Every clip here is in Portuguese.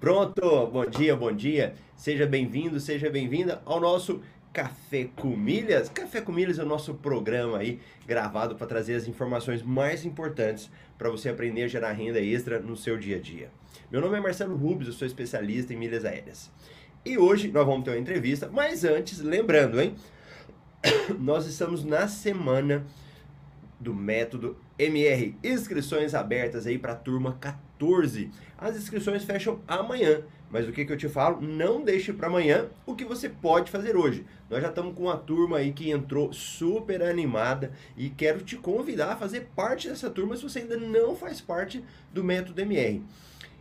Pronto, bom dia, bom dia. Seja bem-vindo, seja bem-vinda ao nosso Café com Milhas. Café com Milhas é o nosso programa aí gravado para trazer as informações mais importantes para você aprender a gerar renda extra no seu dia a dia. Meu nome é Marcelo Rubens, eu sou especialista em milhas aéreas. E hoje nós vamos ter uma entrevista, mas antes, lembrando, hein? Nós estamos na semana do método MR. Inscrições abertas aí para a turma 14. As inscrições fecham amanhã. Mas o que, que eu te falo? Não deixe para amanhã o que você pode fazer hoje. Nós já estamos com uma turma aí que entrou super animada e quero te convidar a fazer parte dessa turma se você ainda não faz parte do método MR.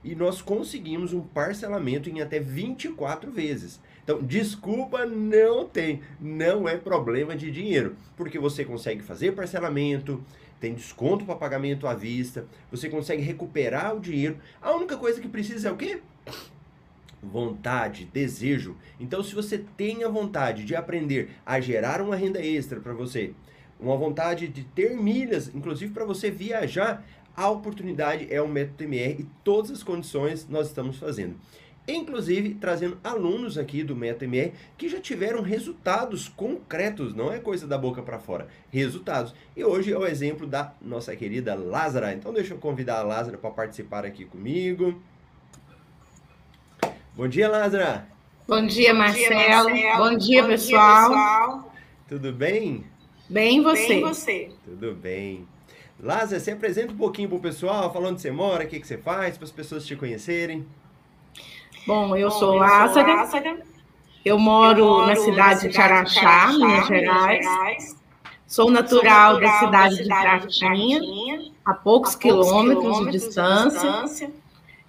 E nós conseguimos um parcelamento em até 24 vezes. Então, desculpa não tem, não é problema de dinheiro, porque você consegue fazer parcelamento, tem desconto para pagamento à vista, você consegue recuperar o dinheiro. A única coisa que precisa é o quê? vontade, desejo. Então, se você tem a vontade de aprender a gerar uma renda extra para você, uma vontade de ter milhas, inclusive para você viajar, a oportunidade é o método MR e todas as condições nós estamos fazendo. Inclusive trazendo alunos aqui do método MR que já tiveram resultados concretos, não é coisa da boca para fora, resultados. E hoje é o exemplo da nossa querida Lázara. Então deixa eu convidar a Lázara para participar aqui comigo. Bom dia, Lázara. Bom dia, Marcelo. Bom dia, Marcelo. Bom dia, Bom pessoal. dia pessoal. Tudo bem? Bem você. Bem você. Tudo bem. Lázara, se apresenta um pouquinho para o pessoal, falando onde você mora, o que, que você faz, para as pessoas te conhecerem. Bom, eu Bom, sou Lázara. Eu, moro eu moro na cidade de Araxá, Minas Gerais. Gerais. Sou natural, sou natural da cidade, da cidade de Pratinha, a poucos, a poucos quilômetros, quilômetros de distância. De distância.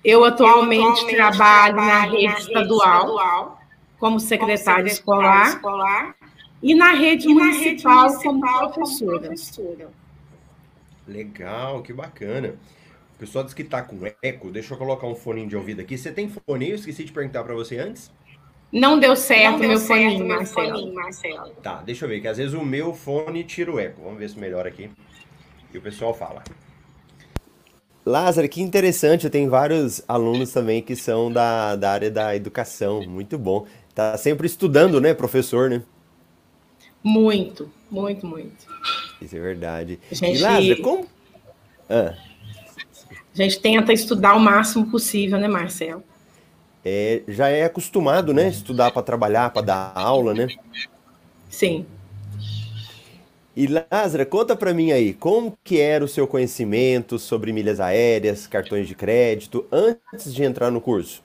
Eu atualmente, eu atualmente trabalho, trabalho, na rede, na rede estadual, estadual, como secretária, escolar, escolar, e na rede, e municipal, na rede municipal, como professora. professora. Legal, que bacana. O pessoal diz que tá com eco. Deixa eu colocar um fone de ouvido aqui. Você tem fone? Eu esqueci de perguntar para você antes. Não deu certo, Não deu meu, certo foninho, Marcelo. Marcelo. Tá, deixa eu ver, que às vezes o meu fone tira o eco. Vamos ver se melhora aqui. E o pessoal fala. Lázaro, que interessante. Tem vários alunos também que são da, da área da educação. Muito bom. Tá sempre estudando, né, professor, né? Muito, muito, muito. Isso é verdade. Gente... E Lázaro, como... Ah. A gente tenta estudar o máximo possível, né, Marcelo? É, já é acostumado, né? Estudar para trabalhar, para dar aula, né? Sim. E Lázara, conta para mim aí, como que era o seu conhecimento sobre milhas aéreas, cartões de crédito, antes de entrar no curso?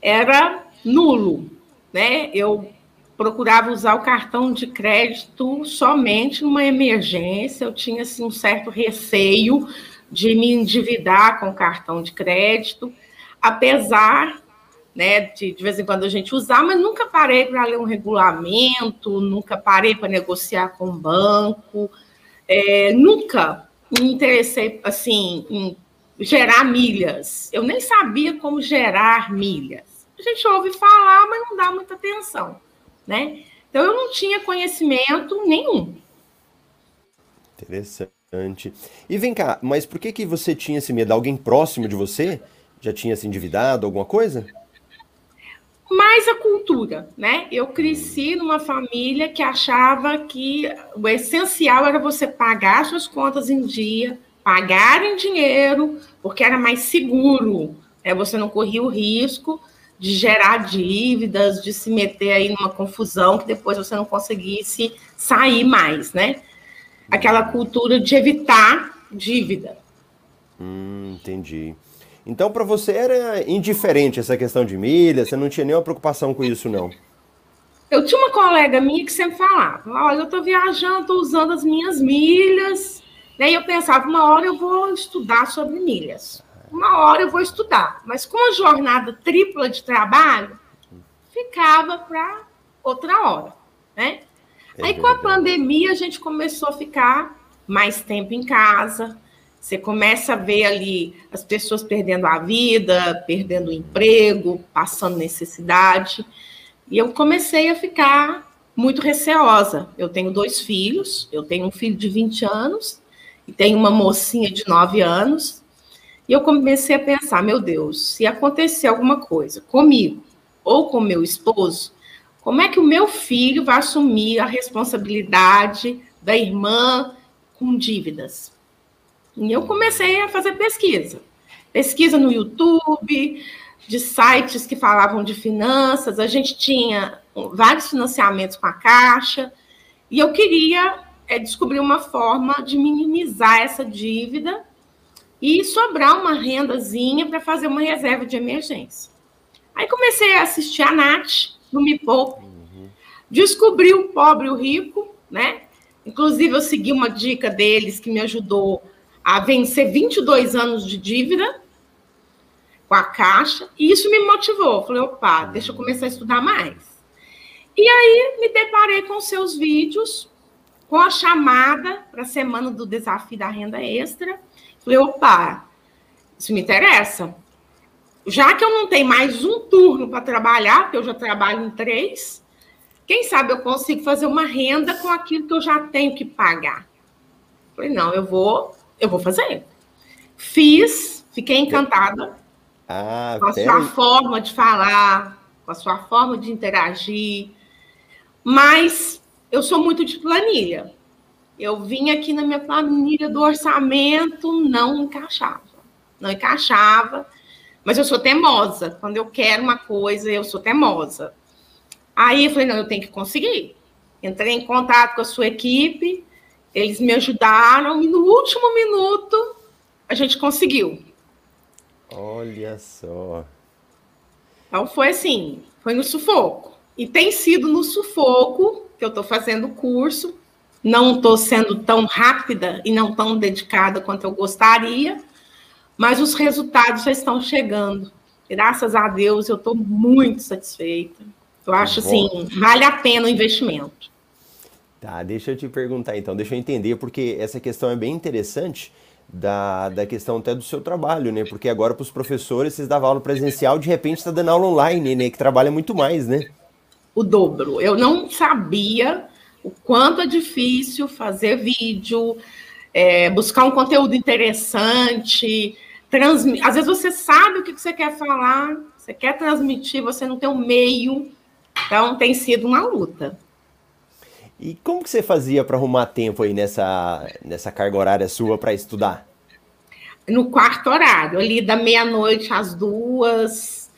Era nulo, né? Eu procurava usar o cartão de crédito somente numa emergência, eu tinha assim, um certo receio de me endividar com cartão de crédito, apesar né? De, de vez em quando a gente usar, mas nunca parei para ler um regulamento, nunca parei para negociar com o banco, é, nunca me interessei assim em gerar milhas. Eu nem sabia como gerar milhas. A gente ouve falar, mas não dá muita atenção, né? Então eu não tinha conhecimento nenhum. Interessante. E vem cá, mas por que que você tinha esse medo? Alguém próximo de você já tinha se endividado, alguma coisa? mais a cultura, né? Eu cresci numa família que achava que o essencial era você pagar suas contas em dia, pagar em dinheiro, porque era mais seguro, né? Você não corria o risco de gerar dívidas, de se meter aí numa confusão que depois você não conseguisse sair mais, né? Aquela cultura de evitar dívida. Hum, entendi. Então, para você era indiferente essa questão de milhas, você não tinha nenhuma preocupação com isso, não? Eu tinha uma colega minha que sempre falava: Olha, eu estou viajando, estou usando as minhas milhas. E eu pensava: uma hora eu vou estudar sobre milhas. Uma hora eu vou estudar. Mas com a jornada tripla de trabalho, ficava para outra hora. Né? Aí, com a pandemia, a gente começou a ficar mais tempo em casa você começa a ver ali as pessoas perdendo a vida, perdendo o emprego, passando necessidade. E eu comecei a ficar muito receosa. Eu tenho dois filhos, eu tenho um filho de 20 anos e tenho uma mocinha de 9 anos. E eu comecei a pensar, meu Deus, se acontecer alguma coisa comigo ou com meu esposo, como é que o meu filho vai assumir a responsabilidade da irmã com dívidas? E eu comecei a fazer pesquisa. Pesquisa no YouTube, de sites que falavam de finanças, a gente tinha vários financiamentos com a Caixa, e eu queria é, descobrir uma forma de minimizar essa dívida e sobrar uma rendazinha para fazer uma reserva de emergência. Aí comecei a assistir a Nath no Me Poupe. Descobri o pobre e o rico, né? Inclusive, eu segui uma dica deles que me ajudou a vencer 22 anos de dívida com a Caixa, e isso me motivou. Falei, opa, deixa eu começar a estudar mais. E aí me deparei com seus vídeos, com a chamada para a semana do desafio da renda extra. Falei, opa, isso me interessa. Já que eu não tenho mais um turno para trabalhar, porque eu já trabalho em três, quem sabe eu consigo fazer uma renda com aquilo que eu já tenho que pagar. Falei, não, eu vou, eu vou fazer. Fiz, fiquei encantada ah, com a sua forma de falar, com a sua forma de interagir. Mas eu sou muito de planilha. Eu vim aqui na minha planilha do orçamento, não encaixava. Não encaixava, mas eu sou teimosa. Quando eu quero uma coisa, eu sou teimosa. Aí eu falei, não, eu tenho que conseguir. Entrei em contato com a sua equipe, eles me ajudaram, e no último minuto a gente conseguiu. Olha só. Então foi assim, foi no sufoco. E tem sido no sufoco que eu estou fazendo o curso. Não estou sendo tão rápida e não tão dedicada quanto eu gostaria, mas os resultados já estão chegando. Graças a Deus, eu estou muito satisfeita. Eu acho assim, vale a pena o investimento. Tá, deixa eu te perguntar então, deixa eu entender, porque essa questão é bem interessante da, da questão até do seu trabalho, né? Porque agora para os professores, vocês davam aula presencial, de repente está dando aula online, né? Que trabalha muito mais, né? O dobro. Eu não sabia o quanto é difícil fazer vídeo, é, buscar um conteúdo interessante, transmitir. Às vezes você sabe o que você quer falar, você quer transmitir, você não tem um meio. Então tem sido uma luta. E como que você fazia para arrumar tempo aí nessa, nessa carga horária sua para estudar? No quarto horário, ali da meia-noite às duas.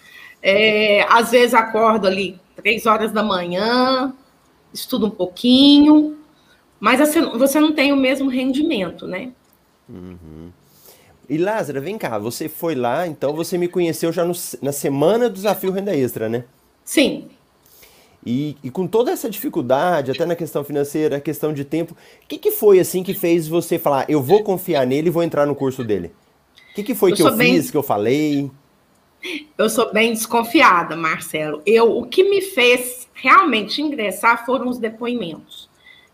É, às vezes acordo ali três horas da manhã, estudo um pouquinho, mas assim, você não tem o mesmo rendimento, né? Uhum. E Lázaro, vem cá, você foi lá, então você me conheceu já no, na semana do desafio Renda Extra, né? Sim. E, e, com toda essa dificuldade, até na questão financeira, questão de tempo, o que, que foi assim que fez você falar, eu vou confiar nele e vou entrar no curso dele? O que, que foi eu que eu bem... fiz, que eu falei? Eu sou bem desconfiada, Marcelo. Eu, o que me fez realmente ingressar foram os depoimentos.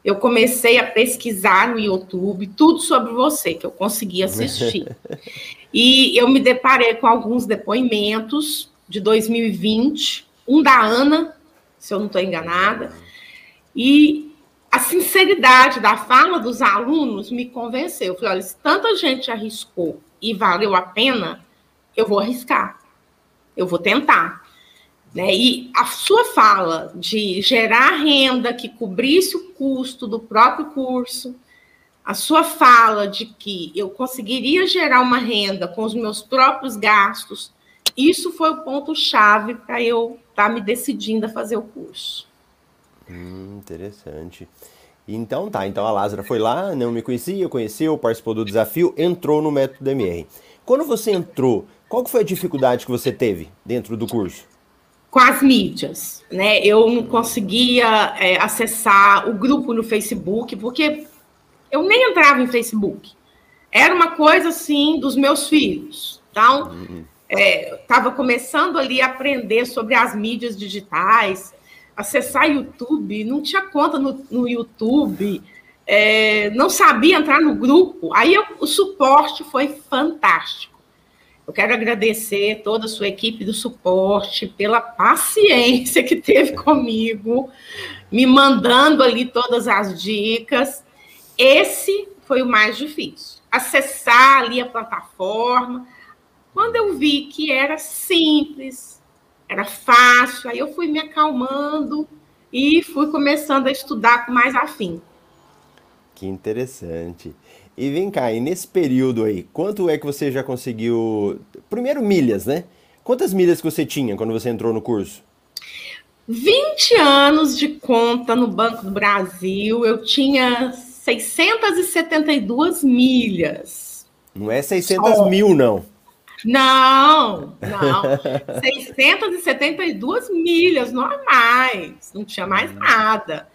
Eu comecei a pesquisar no YouTube tudo sobre você que eu consegui assistir. e eu me deparei com alguns depoimentos de 2020, um da Ana, se eu não estou enganada. E a sinceridade da fala dos alunos me convenceu. Eu falei, olha, se tanta gente arriscou e valeu a pena, eu vou arriscar. Eu vou tentar. Né? E a sua fala de gerar renda que cobrisse o custo do próprio curso, a sua fala de que eu conseguiria gerar uma renda com os meus próprios gastos, isso foi o ponto-chave para eu estar tá me decidindo a fazer o curso. Hum, interessante. Então tá, então a Lázara foi lá, não me conhecia, conheceu, participou do desafio, entrou no método MR. Quando você entrou, qual foi a dificuldade que você teve dentro do curso? Com as mídias, né? Eu não conseguia é, acessar o grupo no Facebook, porque eu nem entrava em Facebook. Era uma coisa assim dos meus filhos. Então, uhum estava é, começando ali a aprender sobre as mídias digitais, acessar YouTube, não tinha conta no, no YouTube, é, não sabia entrar no grupo. Aí eu, o suporte foi fantástico. Eu quero agradecer toda a sua equipe do suporte pela paciência que teve comigo, me mandando ali todas as dicas. Esse foi o mais difícil. Acessar ali a plataforma, Quando eu vi que era simples, era fácil, aí eu fui me acalmando e fui começando a estudar com mais afim. Que interessante. E vem cá, e nesse período aí, quanto é que você já conseguiu. Primeiro, milhas, né? Quantas milhas que você tinha quando você entrou no curso? 20 anos de conta no Banco do Brasil, eu tinha 672 milhas. Não é 600 oh. mil, não. Não, não. 672 milhas normais, não tinha mais hum. nada.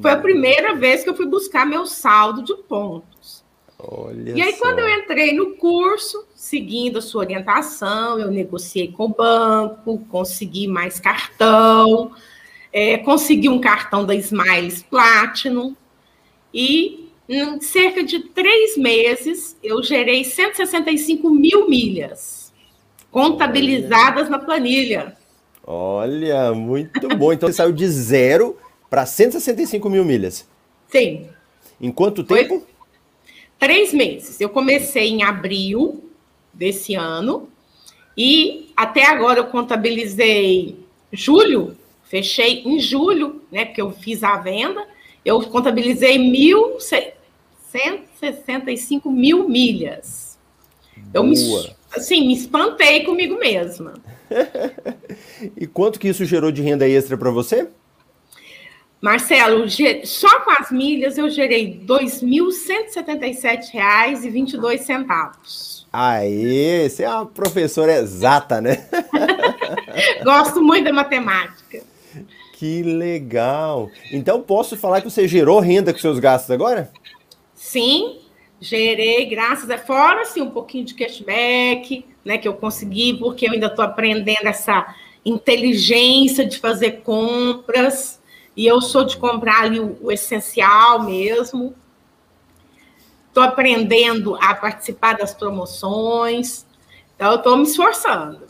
Foi a primeira vez que eu fui buscar meu saldo de pontos. Olha e aí, só. quando eu entrei no curso, seguindo a sua orientação, eu negociei com o banco, consegui mais cartão, é, consegui um cartão da Smiles Platinum, e em cerca de três meses eu gerei 165 mil milhas contabilizadas Olha. na planilha. Olha, muito bom. Então você saiu de zero para 165 mil milhas. Sim. Em quanto tempo? Foi três meses. Eu comecei em abril desse ano e até agora eu contabilizei julho, fechei em julho, né? Porque eu fiz a venda, eu contabilizei mil, 165 mil milhas. Eu me, assim, me espantei comigo mesma. e quanto que isso gerou de renda extra para você? Marcelo, só com as milhas eu gerei R$ 2.177,22. Aê, você é uma professora exata, né? Gosto muito da matemática. Que legal. Então posso falar que você gerou renda com seus gastos agora? Sim, gerei, graças a fora assim, um pouquinho de cashback, né, que eu consegui, porque eu ainda estou aprendendo essa inteligência de fazer compras e eu sou de comprar ali o, o essencial mesmo. Estou aprendendo a participar das promoções. Então, eu estou me esforçando.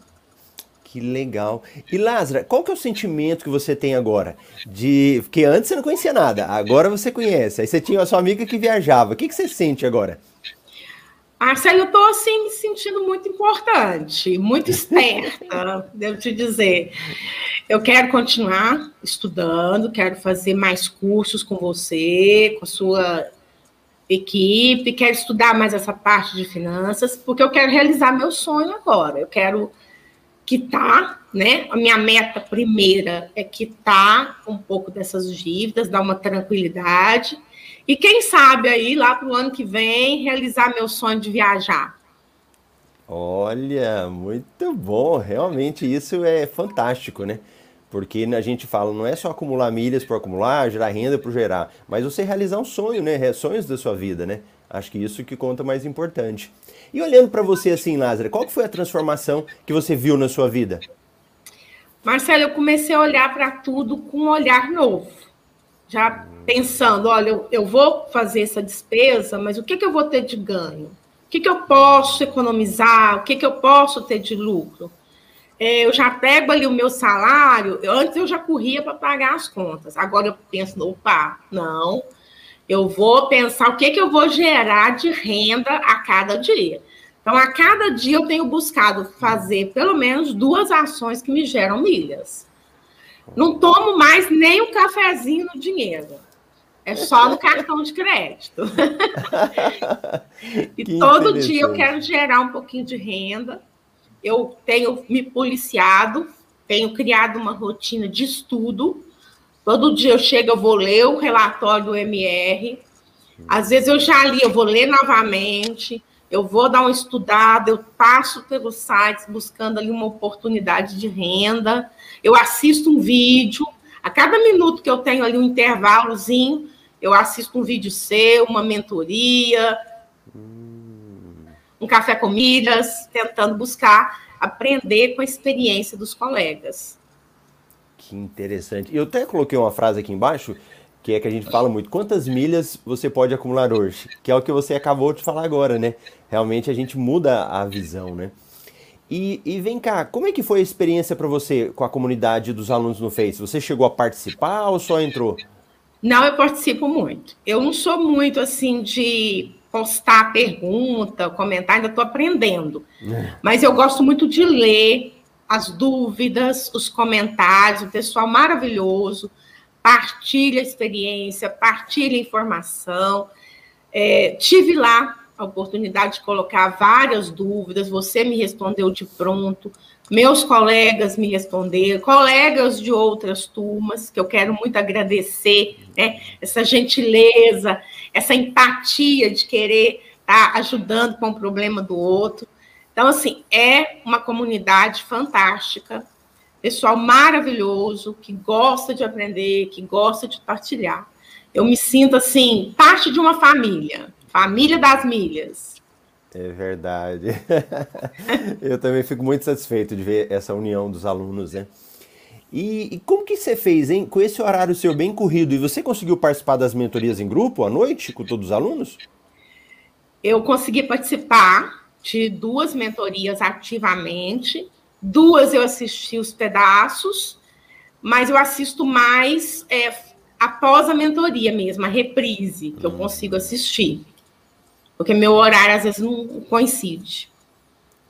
Que legal. E Lázara, qual que é o sentimento que você tem agora? De que antes você não conhecia nada, agora você conhece. Aí você tinha a sua amiga que viajava. O que, que você sente agora? Marcelo, eu estou assim me sentindo muito importante, muito esperta, devo te dizer. Eu quero continuar estudando, quero fazer mais cursos com você, com a sua equipe, quero estudar mais essa parte de finanças, porque eu quero realizar meu sonho agora. Eu quero quitar, né? A minha meta primeira é quitar um pouco dessas dívidas, dar uma tranquilidade e quem sabe aí, lá para o ano que vem, realizar meu sonho de viajar. Olha, muito bom. Realmente isso é fantástico, né? Porque a gente fala, não é só acumular milhas por acumular, gerar renda por gerar, mas você realizar um sonho, né? Sonhos da sua vida, né? Acho que isso que conta mais importante. E olhando para você assim, Lázaro, qual foi a transformação que você viu na sua vida? Marcelo, eu comecei a olhar para tudo com um olhar novo já pensando, olha, eu, eu vou fazer essa despesa, mas o que, que eu vou ter de ganho? O que, que eu posso economizar? O que, que eu posso ter de lucro? É, eu já pego ali o meu salário, antes eu já corria para pagar as contas, agora eu penso, opa, não, eu vou pensar o que, que eu vou gerar de renda a cada dia. Então, a cada dia eu tenho buscado fazer pelo menos duas ações que me geram milhas. Não tomo mais nem um cafezinho no dinheiro. É só no cartão de crédito. e que todo dia eu quero gerar um pouquinho de renda. Eu tenho me policiado, tenho criado uma rotina de estudo. Todo dia eu chego, eu vou ler o relatório do MR. Às vezes eu já li, eu vou ler novamente. Eu vou dar uma estudada, eu passo pelos sites buscando ali uma oportunidade de renda eu assisto um vídeo, a cada minuto que eu tenho ali um intervalozinho, eu assisto um vídeo seu, uma mentoria, um café com milhas, tentando buscar aprender com a experiência dos colegas. Que interessante. Eu até coloquei uma frase aqui embaixo, que é que a gente fala muito. Quantas milhas você pode acumular hoje? Que é o que você acabou de falar agora, né? Realmente a gente muda a visão, né? E, e, vem cá, como é que foi a experiência para você com a comunidade dos alunos no Face? Você chegou a participar ou só entrou? Não, eu participo muito. Eu não sou muito assim de postar pergunta, comentar, ainda estou aprendendo. É. Mas eu gosto muito de ler as dúvidas, os comentários, o pessoal maravilhoso, partilha experiência, partilha informação. É, tive lá a oportunidade de colocar várias dúvidas, você me respondeu de pronto, meus colegas me responderam, colegas de outras turmas, que eu quero muito agradecer, né, essa gentileza, essa empatia de querer estar tá ajudando com o problema do outro. Então, assim, é uma comunidade fantástica, pessoal maravilhoso, que gosta de aprender, que gosta de partilhar. Eu me sinto, assim, parte de uma família, família das milhas. É verdade. Eu também fico muito satisfeito de ver essa união dos alunos, né? E, e, como que você fez, hein? Com esse horário seu bem corrido, e você conseguiu participar das mentorias em grupo à noite com todos os alunos? Eu consegui participar de duas mentorias ativamente, duas eu assisti os pedaços, mas eu assisto mais é, após a mentoria mesmo, a reprise, que hum. eu consigo assistir. Porque meu horário às vezes não coincide.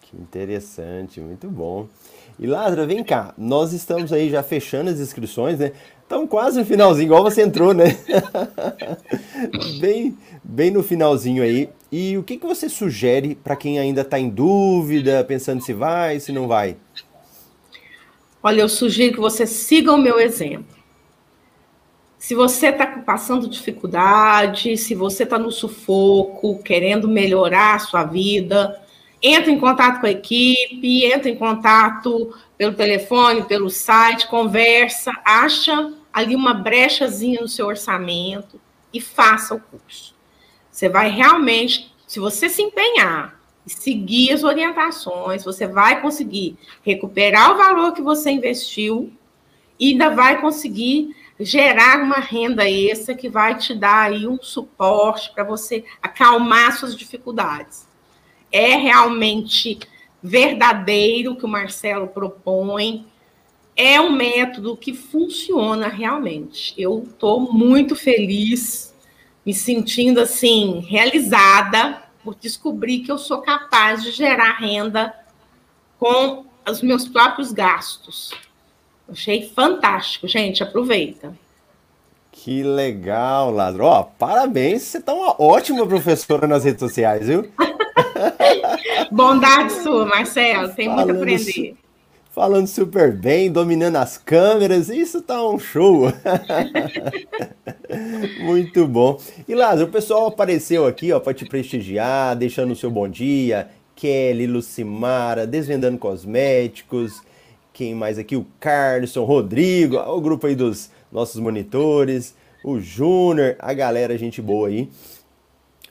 Que interessante, muito bom. E Lázaro, vem cá, nós estamos aí já fechando as inscrições, né? Estamos quase no finalzinho, igual você entrou, né? bem, bem no finalzinho aí. E o que, que você sugere para quem ainda está em dúvida, pensando se vai, se não vai? Olha, eu sugiro que você siga o meu exemplo. Se você está passando dificuldade, se você está no sufoco, querendo melhorar a sua vida, entra em contato com a equipe, entra em contato pelo telefone, pelo site, conversa, acha ali uma brechazinha no seu orçamento e faça o curso. Você vai realmente, se você se empenhar e seguir as orientações, você vai conseguir recuperar o valor que você investiu e ainda vai conseguir gerar uma renda extra que vai te dar aí um suporte para você acalmar suas dificuldades. É realmente verdadeiro o que o Marcelo propõe, é um método que funciona realmente. Eu estou muito feliz, me sentindo assim, realizada por descobrir que eu sou capaz de gerar renda com os meus próprios gastos. Achei fantástico, gente. Aproveita. Que legal, Ladro. Ó, parabéns, você tá uma ótima professora nas redes sociais, viu? Bondade sua, Marcelo. Tem muito a aprender. Falando super bem, dominando as câmeras, isso tá um show. muito bom. E Lázaro, o pessoal apareceu aqui, ó, para te prestigiar, deixando o seu bom dia. Kelly, Lucimara, Desvendando Cosméticos, quem mais aqui? O Carlson, Rodrigo, o grupo aí dos nossos monitores, o Júnior, a galera, gente boa aí.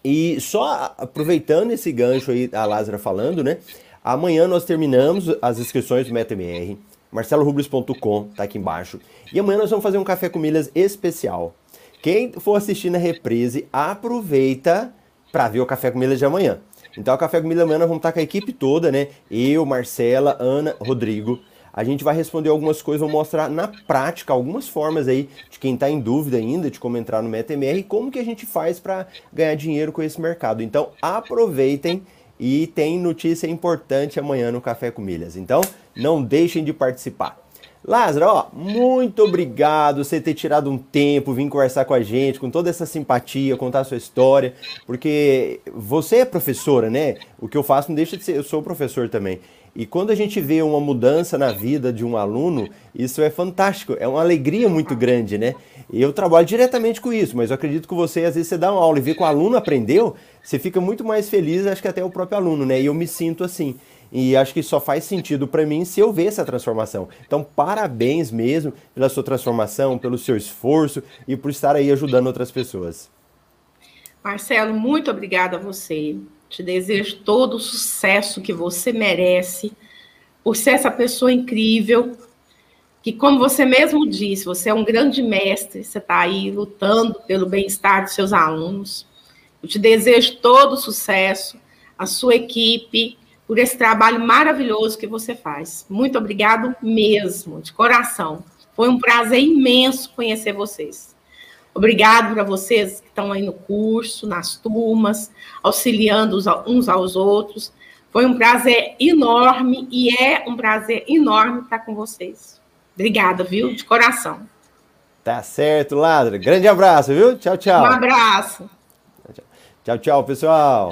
E só aproveitando esse gancho aí, a Lázara falando, né? Amanhã nós terminamos as inscrições do MetaMR, marcelorubles.com, tá aqui embaixo. E amanhã nós vamos fazer um café com milhas especial. Quem for assistir na reprise, aproveita para ver o café com milhas de amanhã. Então, o café com milhas amanhã nós vamos estar com a equipe toda, né? Eu, Marcela, Ana, Rodrigo a gente vai responder algumas coisas, vou mostrar na prática algumas formas aí de quem está em dúvida ainda de como entrar no MetaMR e como que a gente faz para ganhar dinheiro com esse mercado. Então aproveitem e tem notícia importante amanhã no Café com Milhas. Então não deixem de participar. Lázaro, ó, muito obrigado você ter tirado um tempo, vir conversar com a gente, com toda essa simpatia, contar a sua história, porque você é professora, né? O que eu faço não deixa de ser, eu sou professor também. E quando a gente vê uma mudança na vida de um aluno, isso é fantástico, é uma alegria muito grande, né? Eu trabalho diretamente com isso, mas eu acredito que você, às vezes, você dá uma aula e vê que o aluno aprendeu, você fica muito mais feliz, acho que até o próprio aluno, né? E eu me sinto assim. E acho que só faz sentido para mim se eu ver essa transformação. Então, parabéns mesmo pela sua transformação, pelo seu esforço e por estar aí ajudando outras pessoas. Marcelo, muito obrigada a você. Te desejo todo o sucesso que você merece, por ser essa pessoa incrível, que, como você mesmo disse, você é um grande mestre, você está aí lutando pelo bem-estar dos seus alunos. Eu te desejo todo o sucesso, a sua equipe, por esse trabalho maravilhoso que você faz. Muito obrigado mesmo, de coração. Foi um prazer imenso conhecer vocês. Obrigado para vocês que estão aí no curso, nas turmas, auxiliando uns aos outros. Foi um prazer enorme e é um prazer enorme estar com vocês. Obrigada, viu? De coração. Tá certo, Ladra. Grande abraço, viu? Tchau, tchau. Um abraço. Tchau, tchau, pessoal.